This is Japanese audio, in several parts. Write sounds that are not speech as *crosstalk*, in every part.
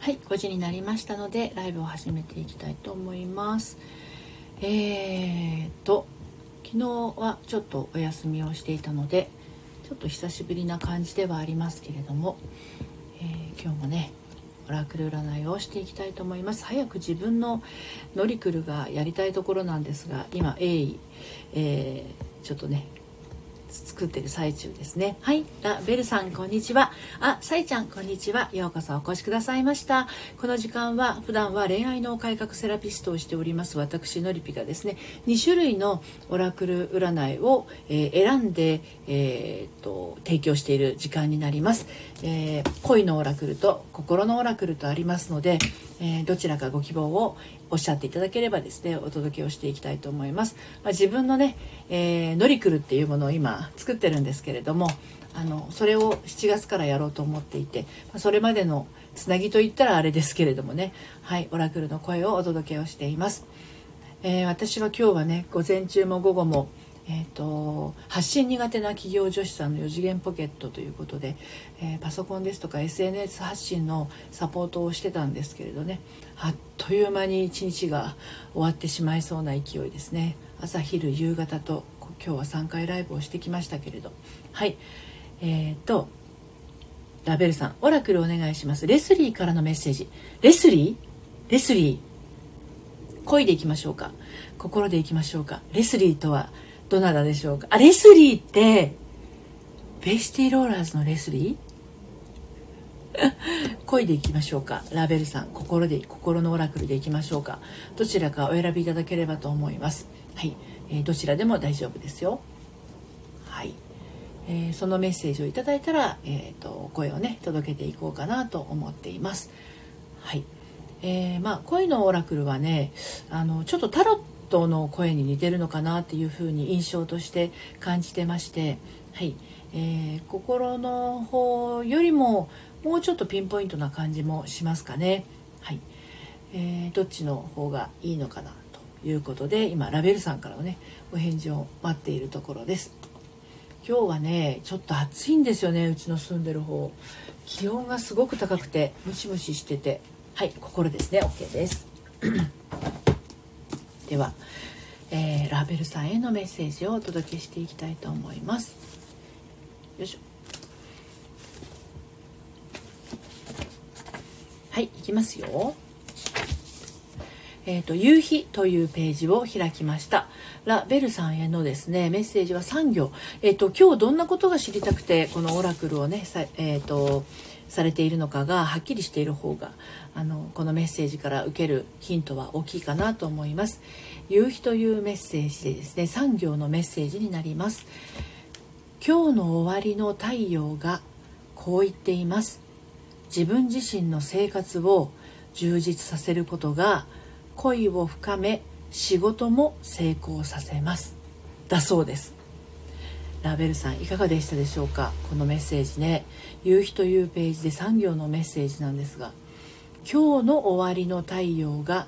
はい5時になりましたのでライブを始めていきたいと思います。えーと昨日はちょっとお休みをしていたのでちょっと久しぶりな感じではありますけれども、えー、今日もねオラクル占いをしていきたいと思います。早く自分のノリクルがやりたいところなんですが今鋭意、えー、ちょっとね作ってる最中ですね。はい。ラベルさん、こんにちは。あ、サイちゃん、こんにちは。ようこそお越しくださいました。この時間は、普段は恋愛の改革セラピストをしております、私、のりぴがですね、2種類のオラクル占いを、えー、選んで、えー、と、提供している時間になります。えー、恋のオラクルと心のオラクルとありますので、えどちらかご希望をおっしゃっていただければですねお届けをしていきたいと思います、まあ、自分のね、えー、ノリクルっていうものを今作ってるんですけれどもあのそれを7月からやろうと思っていて、まあ、それまでのつなぎといったらあれですけれどもねはいオラクルの声をお届けをしています、えー、私は今日はね午前中も午後もえーと、発信苦手な企業女子さんの4次元ポケットということで、えー、パソコンですとか SNS 発信のサポートをしてたんですけれどね。あっという間に一日が終わってしまいそうな勢いですね。朝昼夕方と今日は3回ライブをしてきましたけれど。はい。えーとラベルさんオラクルお願いします。レスリーからのメッセージ。レスリー？レスリー。恋でいきましょうか。心でいきましょうか。レスリーとはどなたでしょうか？あレスリーってベイシティローラーズのレスリー？*laughs* 恋でいきましょうか。ラベルさん心で心のオラクルでいきましょうか。どちらかお選びいただければと思います。はい、えー、どちらでも大丈夫ですよ。はい、えー、そのメッセージをいただいたら、えーと、声をね届けていこうかなと思っています。はい。えー、まあ恋のオラクルはねあのちょっとタロットの声に似てるのかなっていうふうに印象として感じてまして、はい。えー、心の方よりももうちょっとピンポイントな感じもしますかね。はい。えー、どっちの方がいいのかなということで今ラベルさんからのねお返事を待っているところです。今日はねちょっと暑いんですよねうちの住んでる方。気温がすごく高くてムシムシしてて。はい心ですね。OK です。では、えー、ラベルさんへのメッセージをお届けしていきたいと思います。よいしょ。はいいきますよ。えーと、夕日というページを開きました。ラベルさんへのですねメッセージは3行、えーと、今日どんなことが知りたくてこのオラクルをね、えーとされているのかがはっきりしている方があのこのメッセージから受けるヒントは大きいかなと思います。夕日というメッセージでですね3行のメッセージになります。今日の終わりの太陽がこう言っています。自分自身の生活を充実させることが恋を深め仕事も成功させます。だそうです。ラベルさんいかがでしたでしょうか？このメッセージね。夕日というページで3行のメッセージなんですが今日の終わりの太陽が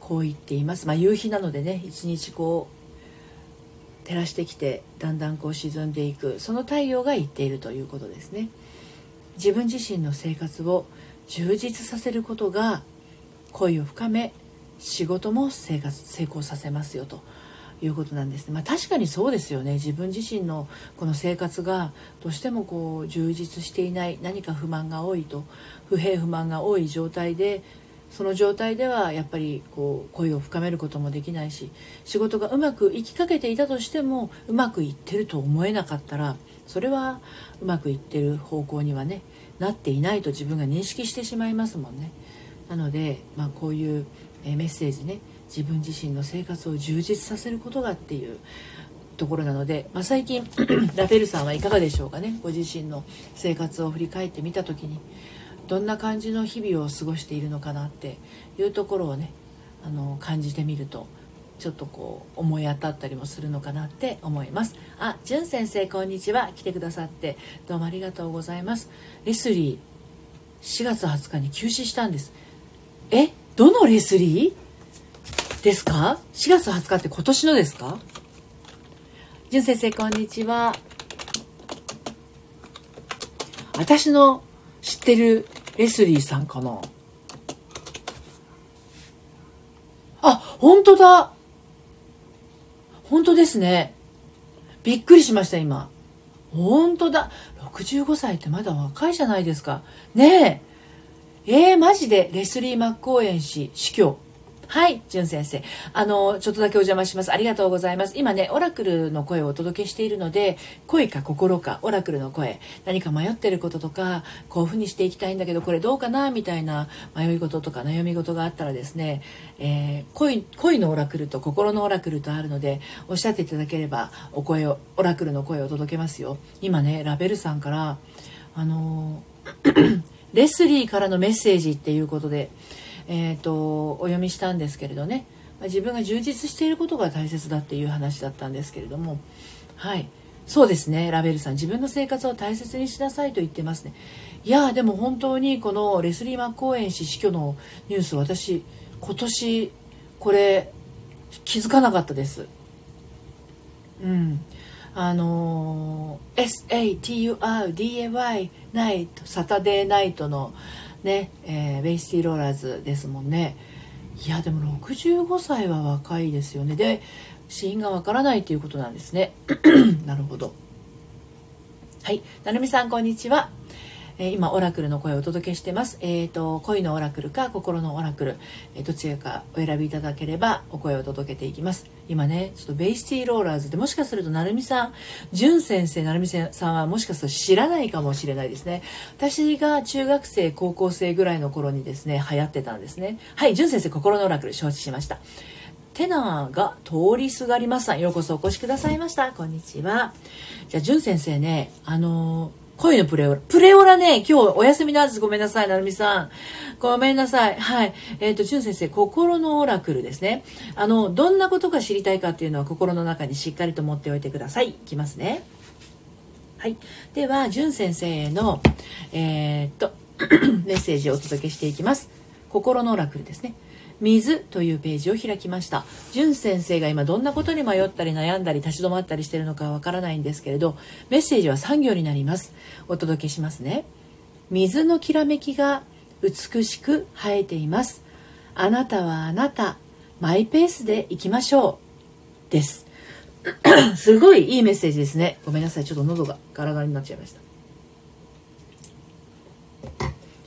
こう言っています。まあ夕日なのでね一日こう照らしてきてだんだんこう沈んでいく。その太陽が言っているということですね。自分自身の生活を充実させることが恋を深め仕事も生活成功させますよと。いうことなんですね。まあ、確かにそうですよね自分自身のこの生活がどうしてもこう充実していない何か不満が多いと不平不満が多い状態でその状態ではやっぱりこう恋を深めることもできないし仕事がうまくいきかけていたとしてもうまくいってると思えなかったらそれはうまくいってる方向にはねなっていないと自分が認識してしまいますもんね。なので、まあ、こういうメッセージね自分自身の生活を充実させることがっていうところなので、まあ、最近 *clears throat* ラフェルさんはいかがでしょうかね？ご自身の生活を振り返ってみた時にどんな感じの日々を過ごしているのかなっていうところをねあの感じてみるとちょっとこう思い当たったりもするのかなって思います。あ、じゅん先生こんにちは。来てくださってどうもありがとうございます。レスリー4月20日に休止したんです。え？どのレスリー？ですか ?4 月20日って今年のですか？淳先生、こんにちは。私の知ってるレスリーさんかな？あ、本当だ本当ですね。びっくりしました、今。本当だ。65歳ってまだ若いじゃないですか。ねえ。えー、マジで、レスリー・マックオーエン氏、死去。はい、じゅん先生。あの、ちょっとだけお邪魔します。ありがとうございます。今ね、オラクルの声をお届けしているので、声か心か、オラクルの声、何か迷ってることとか、こういうふうにしていきたいんだけど、これどうかなみたいな迷い事とか悩み事があったらですね、えー、恋、恋のオラクルと心のオラクルとあるので、おっしゃっていただければ、お声を、オラクルの声をお届けますよ。今ね、ラベルさんから、あの *clears throat* レスリーからのメッセージっていうことで、えーと、お読みしたんですけれどね。自分が充実していることが大切だっていう話だったんですけれども。はい。そうですねラベルさん。自分の生活を大切にしなさいと言ってますね。いやでも本当にこのレスリー・マッコーエン氏死去のニュース私今年これ気づかなかったです。うん。あのー、SATURDAY ナイトサタデーナイトのね、えー、ベイシティローラーズですもんね。いやでも65歳は若いですよね。で死因がわからないということなんですね。*clears throat* なるほど。はい。成美さんこんにちは。え今オラクルの声をお届けしてます。えっ、ー、と恋のオラクルか心のオラクル、えー、どちらかお選びいただければお声を届けていきます。今ねちょっとベイシティローラーズでもしかすると成美さん、純先生成美さんはもしかすると知らないかもしれないですね。私が中学生高校生ぐらいの頃にですね流行ってたんですね。はい純先生心のオラクル承知しました。テナーが通りすがりますさんようこそお越しくださいましたこんにちはじゃあ純先生ねあのー恋のプレオラ。プレオラね、今日お休みなんです。ごめんなさい、なるみさん。ごめんなさい。はい。えっ、ー、と、ん先生、心のオラクルですね。あの、どんなことが知りたいかっていうのは心の中にしっかりと持っておいてください。いきますね。はい。では、じゅん先生への、えー、っと、*coughs* メッセージをお届けしていきます。心のオラクルですね。水というページを開きました。淳先生が今どんなことに迷ったり悩んだり立ち止まったりしているのかわからないんですけれどメッセージは3行になります。お届けしますね。水のきらめきが美しく生えています。あなたはあなたマイペースで行きましょう。です。*coughs* すごいいいメッセージですね。ごめんなさいちょっと喉がガラガラになっちゃいました。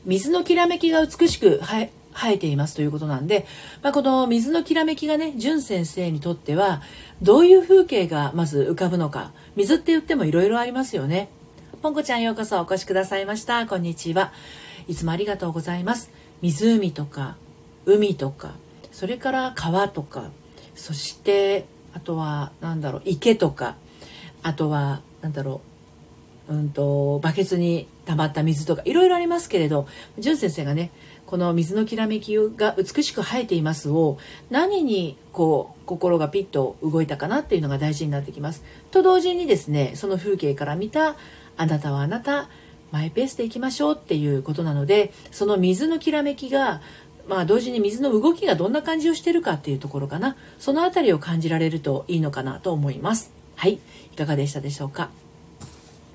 水のきらめきが美しく生え生えていますということなんで、まあ、この水のきらめきがね、淳先生にとっては、どういう風景がまず浮かぶのか。水って言ってもいろいろありますよね。ポンコちゃんようこそお越しくださいました。こんにちは。いつもありがとうございます。湖とか、海とか、それから川とか、そして、あとは、なんだろう、池とか、あとは、なんだろう、うんと、バケツに溜まった水とか、いろいろありますけれど、淳先生がね、この水のきらめきが美しく生えていますを何にこう心がピッと動いたかなっていうのが大事になってきます。と同時にですねその風景から見たあなたはあなたマイペースでいきましょうっていうことなのでその水のきらめきがまあ同時に水の動きがどんな感じをしてるかっていうところかな。その辺りを感じられるといいのかなと思います。はい。いかがでしたでしょうか？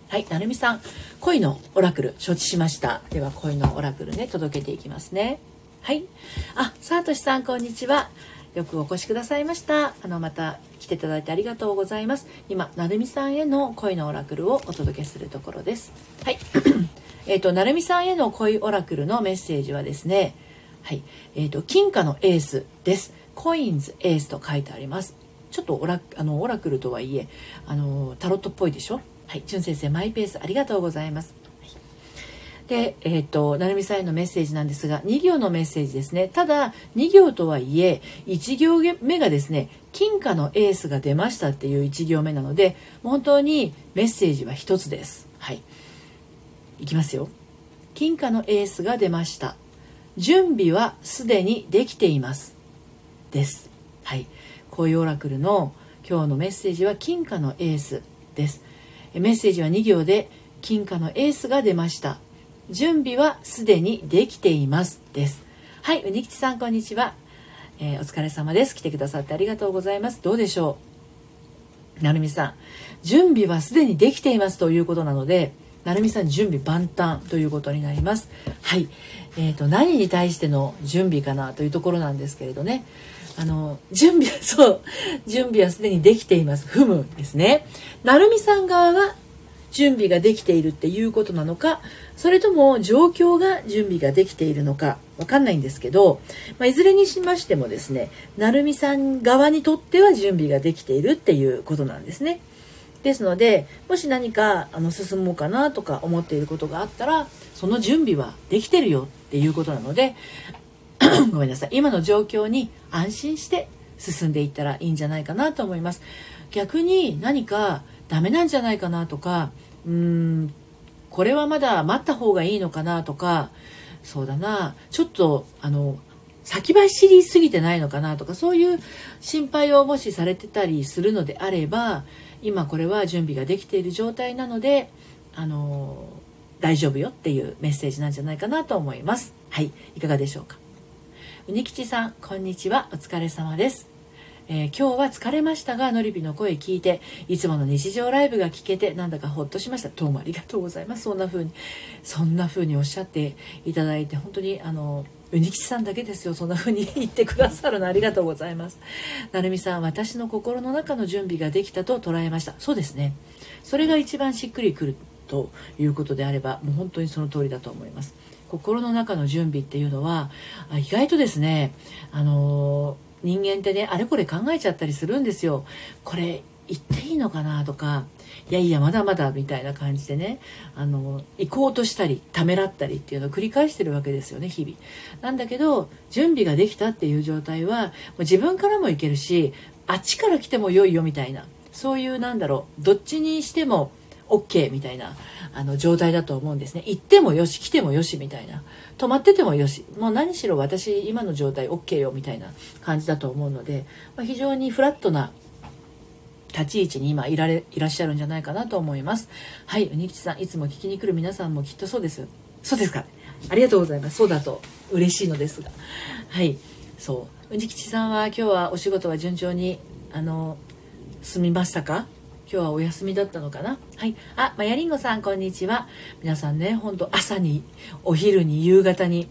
はい、なるみさん、恋のオラクル、承知しました。では、恋のオラクルね、届けていきますね。はい。あ、さとしさん、こんにちは。よくお越しくださいました。あの、また来ていただいてありがとうございます。今、なるみさんへの恋のオラクルをお届けするところです。はい。*coughs* えっと、なるみさんへの恋オラクルのメッセージはですね、はい。えっ、ー、と、金貨のエースです。コインズエースと書いてあります。ちょっとオラあのオラクルとはいえ、あの、タロットっぽいでしょ？はい、じゅん先生マイペースありがとうございます。で、えっ、ー、と、なるみさんへのメッセージなんですが、2行のメッセージですね。ただ、2行とはいえ、1行目がですね、金貨のエースが出ましたっていう1行目なので、本当にメッセージは1つです。はい。いきますよ。金貨のエースが出ました。準備はすでにできています。です。はい。こういうオラクルの今日のメッセージは金貨のエースです。メッセージは2行で金貨のエースが出ました。準備はすでにできていますです。はいうにきちさんこんにちは、えー、お疲れ様です。来てくださってありがとうございます。どうでしょう？なるみさん。準備はすでにできていますということなのでなるみさん準備万端ということになります。はい。えーと、何に対しての準備かなというところなんですけれどね。あの準備は *laughs* そう準備はすでにできています踏むですね成美さん側は準備ができているっていうことなのかそれとも状況が準備ができているのかわかんないんですけど、まあ、いずれにしましてもですね成美さん側にとっては準備ができているっていうことなんですね。ですのでもし何かあの進もうかなとか思っていることがあったらその準備はできてるよっていうことなので *coughs* ごめんなさい。今の状況に安心して進んでいったらいいんじゃないかなと思います。逆に何かダメなんじゃないかなとかうーんこれはまだ待った方がいいのかなとかそうだな。ちょっとあの先走りすぎてないのかなとかそういう心配をもしされてたりするのであれば今これは準備ができている状態なのであの大丈夫よっていうメッセージなんじゃないかなと思います。はい。いかがでしょうか？うにきちさんこんにちは。お疲れ様です。えー、今日は疲れましたがのりびの声聞いていつもの日常ライブが聞けてなんだかほっとしました。どうもありがとうございます。そんな風にそんな風におっしゃっていただいて本当にあのうにきちさんだけですよ。そんな風に *laughs* 言ってくださるのありがとうございます。なるみさん私の心の中の準備ができたと捉えました。そうですね。それが一番しっくりくるということであればもう本当にその通りだと思います。心の中の準備っていうのは意外とですねあの人間ってねあれこれ考えちゃったりするんですよ。これ言っていいのかなとかいやいやまだまだみたいな感じでねあの行こうとしたりためらったりっていうのを繰り返してるわけですよね日々。なんだけど準備ができたっていう状態はもう自分からもいけるしあっちから来ても良いよみたいなそういうなんだろうどっちにしても OK みたいなあの状態だと思うんですね。行ってもよし来てもよしみたいな。止まっててもよし。もう何しろ私今の状態 OK よみたいな感じだと思うので、まあ、非常にフラットな立ち位置に今いられいらっしゃるんじゃないかなと思います。はいうにきちさんいつも聞きに来る皆さんもきっとそうです。そうですか。ありがとうございます。そうだと嬉しいのですが。はいそう。うにきちさんは今日はお仕事は順調にあの済みましたか？今日はお休みだったのかな？はい。あ、まやりんごさん、こんにちは。皆さんね、ほんと朝に、お昼に、夕方に、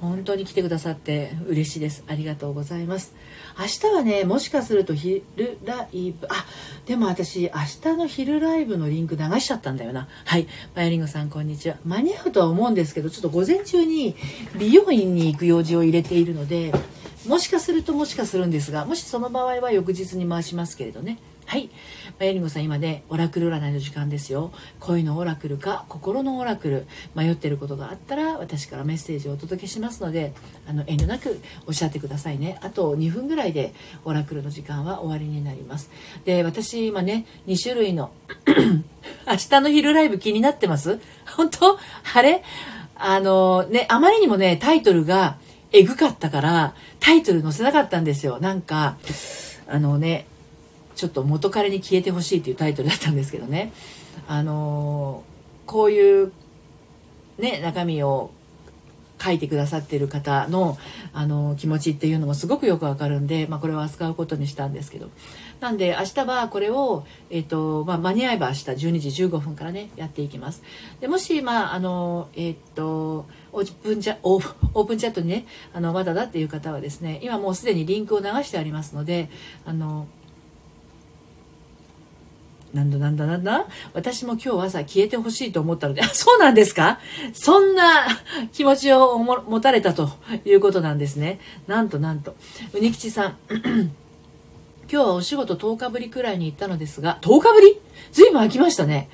本当に来てくださって嬉しいです。ありがとうございます。明日はね、もしかすると昼ライブ、あ、でも私、明日の昼ライブのリンク流しちゃったんだよな。はい。マヤリンゴさん、こんにちは。間に合うとは思うんですけど、ちょっと午前中に美容院に行く用事を入れているので、もしかするともしかするんですが、もしその場合は翌日に回しますけれどね。はい。まやりごさん、今ね、オラクル占いの時間ですよ。恋のオラクルか、心のオラクル、迷ってることがあったら、私からメッセージをお届けしますので、あの、遠慮なくおっしゃってくださいね。あと2分ぐらいで、オラクルの時間は終わりになります。で、私、今ね、2種類の *clears throat* 明日の昼ライブ気になってます？本当？あれ？あの、ね、あまりにもね、タイトルがえぐかったから、タイトル載せなかったんですよ。なんか、あのね、ちょっと元彼に消えてほしいっていうタイトルだったんですけどね。あのこういうね中身を書いてくださっている方のあの気持ちっていうのもすごくよくわかるんで、まあ、これを扱うことにしたんですけど。なんで明日はこれを、えーとまあ、間に合えば明日12時15分からねやっていきます。でもし、まああのえっ、ー、とオープンチャオープンチャットにねあのまだだっていう方はですね今もうすでにリンクを流してありますのであのなんだなんだなんだ？私も今日朝消えてほしいと思ったので、あ、そうなんですか？そんな *laughs* 気持ちを持たれたということなんですね。なんとなんと。うにきちさん。*clears throat* 今日はお仕事10日ぶりくらいに行ったのですが、10日ぶり？ずいぶん空きましたね。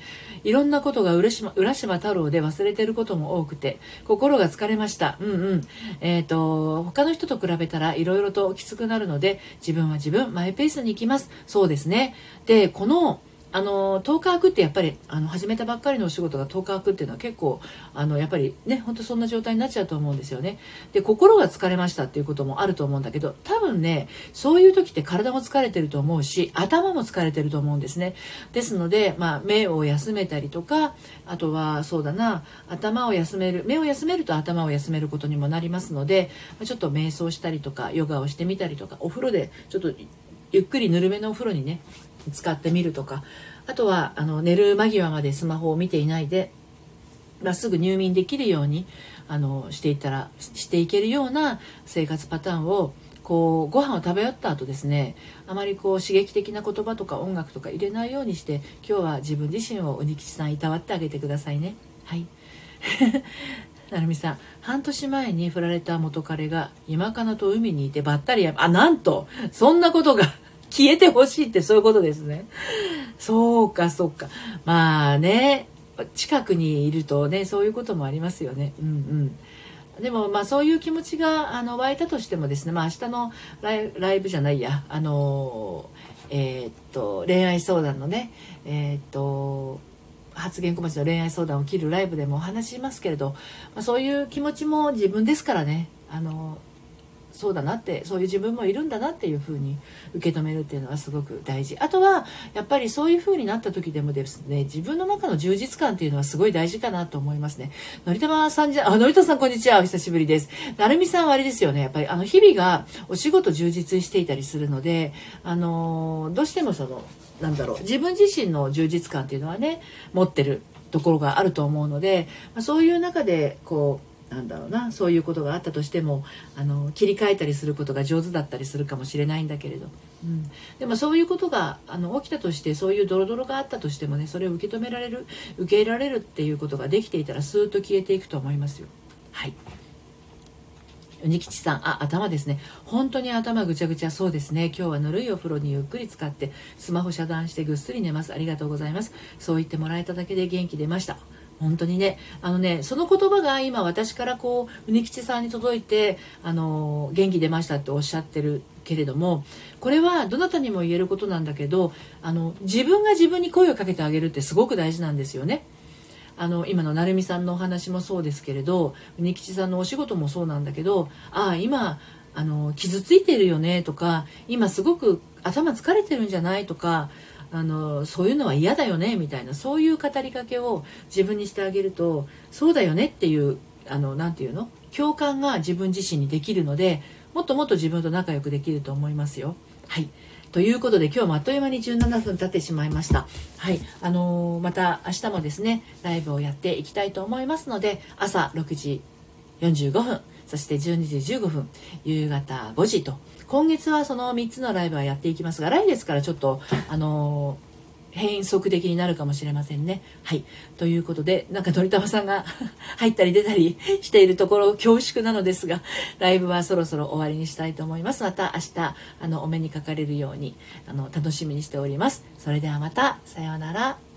いろんなことが浦島浦島太郎で忘れてることも多くて、心が疲れました。うんうん。えっ、ー、と、他の人と比べたらいろいろときつくなるので、自分は自分、マイペースに行きます。そうですね。で、この、あの10日空くってやっぱりあの始めたばっかりのお仕事が10日空くっていうのは結構あのやっぱりねほんとそんな状態になっちゃうと思うんですよね。で心が疲れましたっていうこともあると思うんだけど多分ねそういう時って体も疲れてると思うし頭も疲れてると思うんですね。ですので、まあ、目を休めたりとかあとはそうだな頭を休める目を休めると頭を休めることにもなりますのでちょっと瞑想したりとかヨガをしてみたりとかお風呂でちょっとゆっくりぬるめのお風呂にね使ってみるとか。あとはあの寝る間際までスマホを見ていないで、まっすぐ入眠できるようにあのしていったらしていけるような生活パターンをこうご飯を食べ終わった後ですねあまりこう刺激的な言葉とか音楽とか入れないようにして今日は自分自身を鬼吉さんいたわってあげてくださいね。はい。*laughs* 成美さん半年前に振られた元彼が今かなと海にいてばったりやあなんとそんなことが消えてほしいってそういうことですね。そうかそうか。まあね近くにいるとねそういうこともありますよね。うんうん。でもまあそういう気持ちがあの湧いたとしてもですね、まあ、明日のライライブじゃないや。あのえー、っと恋愛相談のねえー、っと発言小町の恋愛相談を切るライブでもお話しますけれど、まあ、そういう気持ちも自分ですからね。あのそうだなってそういう自分もいるんだなっていうふうに受け止めるっていうのはすごく大事。あとはやっぱりそういうふうになった時でもですね自分の中の充実感っていうのはすごい大事かなと思いますね。のりたまさんじゃあのりたさんこんにちは。お久しぶりです。なるみさんはあれですよね。やっぱりあの日々がお仕事充実していたりするのであのどうしてもそのなんだろう自分自身の充実感っていうのはね持ってるところがあると思うので、まそういう中でこうなんだろうなそういうことがあったとしてもあの切り替えたりすることが上手だったりするかもしれないんだけれど、うん、でもそういうことがあの起きたとしてそういうドロドロがあったとしてもねそれを受け止められる受け入れられるっていうことができていたらスーッと消えていくと思いますよ。はいに吉さん、あ、頭ですね。本当に頭ぐちゃぐちゃそうですね。今日はぬるいお風呂にゆっくり使って、スマホ遮断してぐっすり寝ます。ありがとうございます。そう言ってもらえただけで元気出ました。本当にねあのねその言葉が今私からこう国吉さんに届いてあの元気出ましたっておっしゃってるけれどもこれはどなたにも言えることなんだけどあの自分が自分に声をかけてあげるってすごく大事なんですよね。あの今の成美さんのお話もそうですけれど国吉さんのお仕事もそうなんだけどああ今あの傷ついてるよねとか今すごく頭疲れてるんじゃないとかあのそういうのは嫌だよねみたいなそういう語りかけを自分にしてあげるとそうだよねっていうあのなて言うの？共感が自分自身にできるのでもっともっと自分と仲良くできると思いますよ。はいということで今日もあっという間に17分経ってしまいました。はい。あのー、また明日もですね、ライブをやっていきたいと思いますので、朝6時45分、そして12時15分、夕方5時と、今月はその3つのライブはやっていきますが、来月からちょっと、あのー変則的になるかもしれませんね。はい。ということで、なんかのりたまさんが *laughs* 入ったり出たりしているところ恐縮なのですが、ライブはそろそろ終わりにしたいと思います。また明日、あの、お目にかかれるように、あの、楽しみにしております。それではまた、さようなら。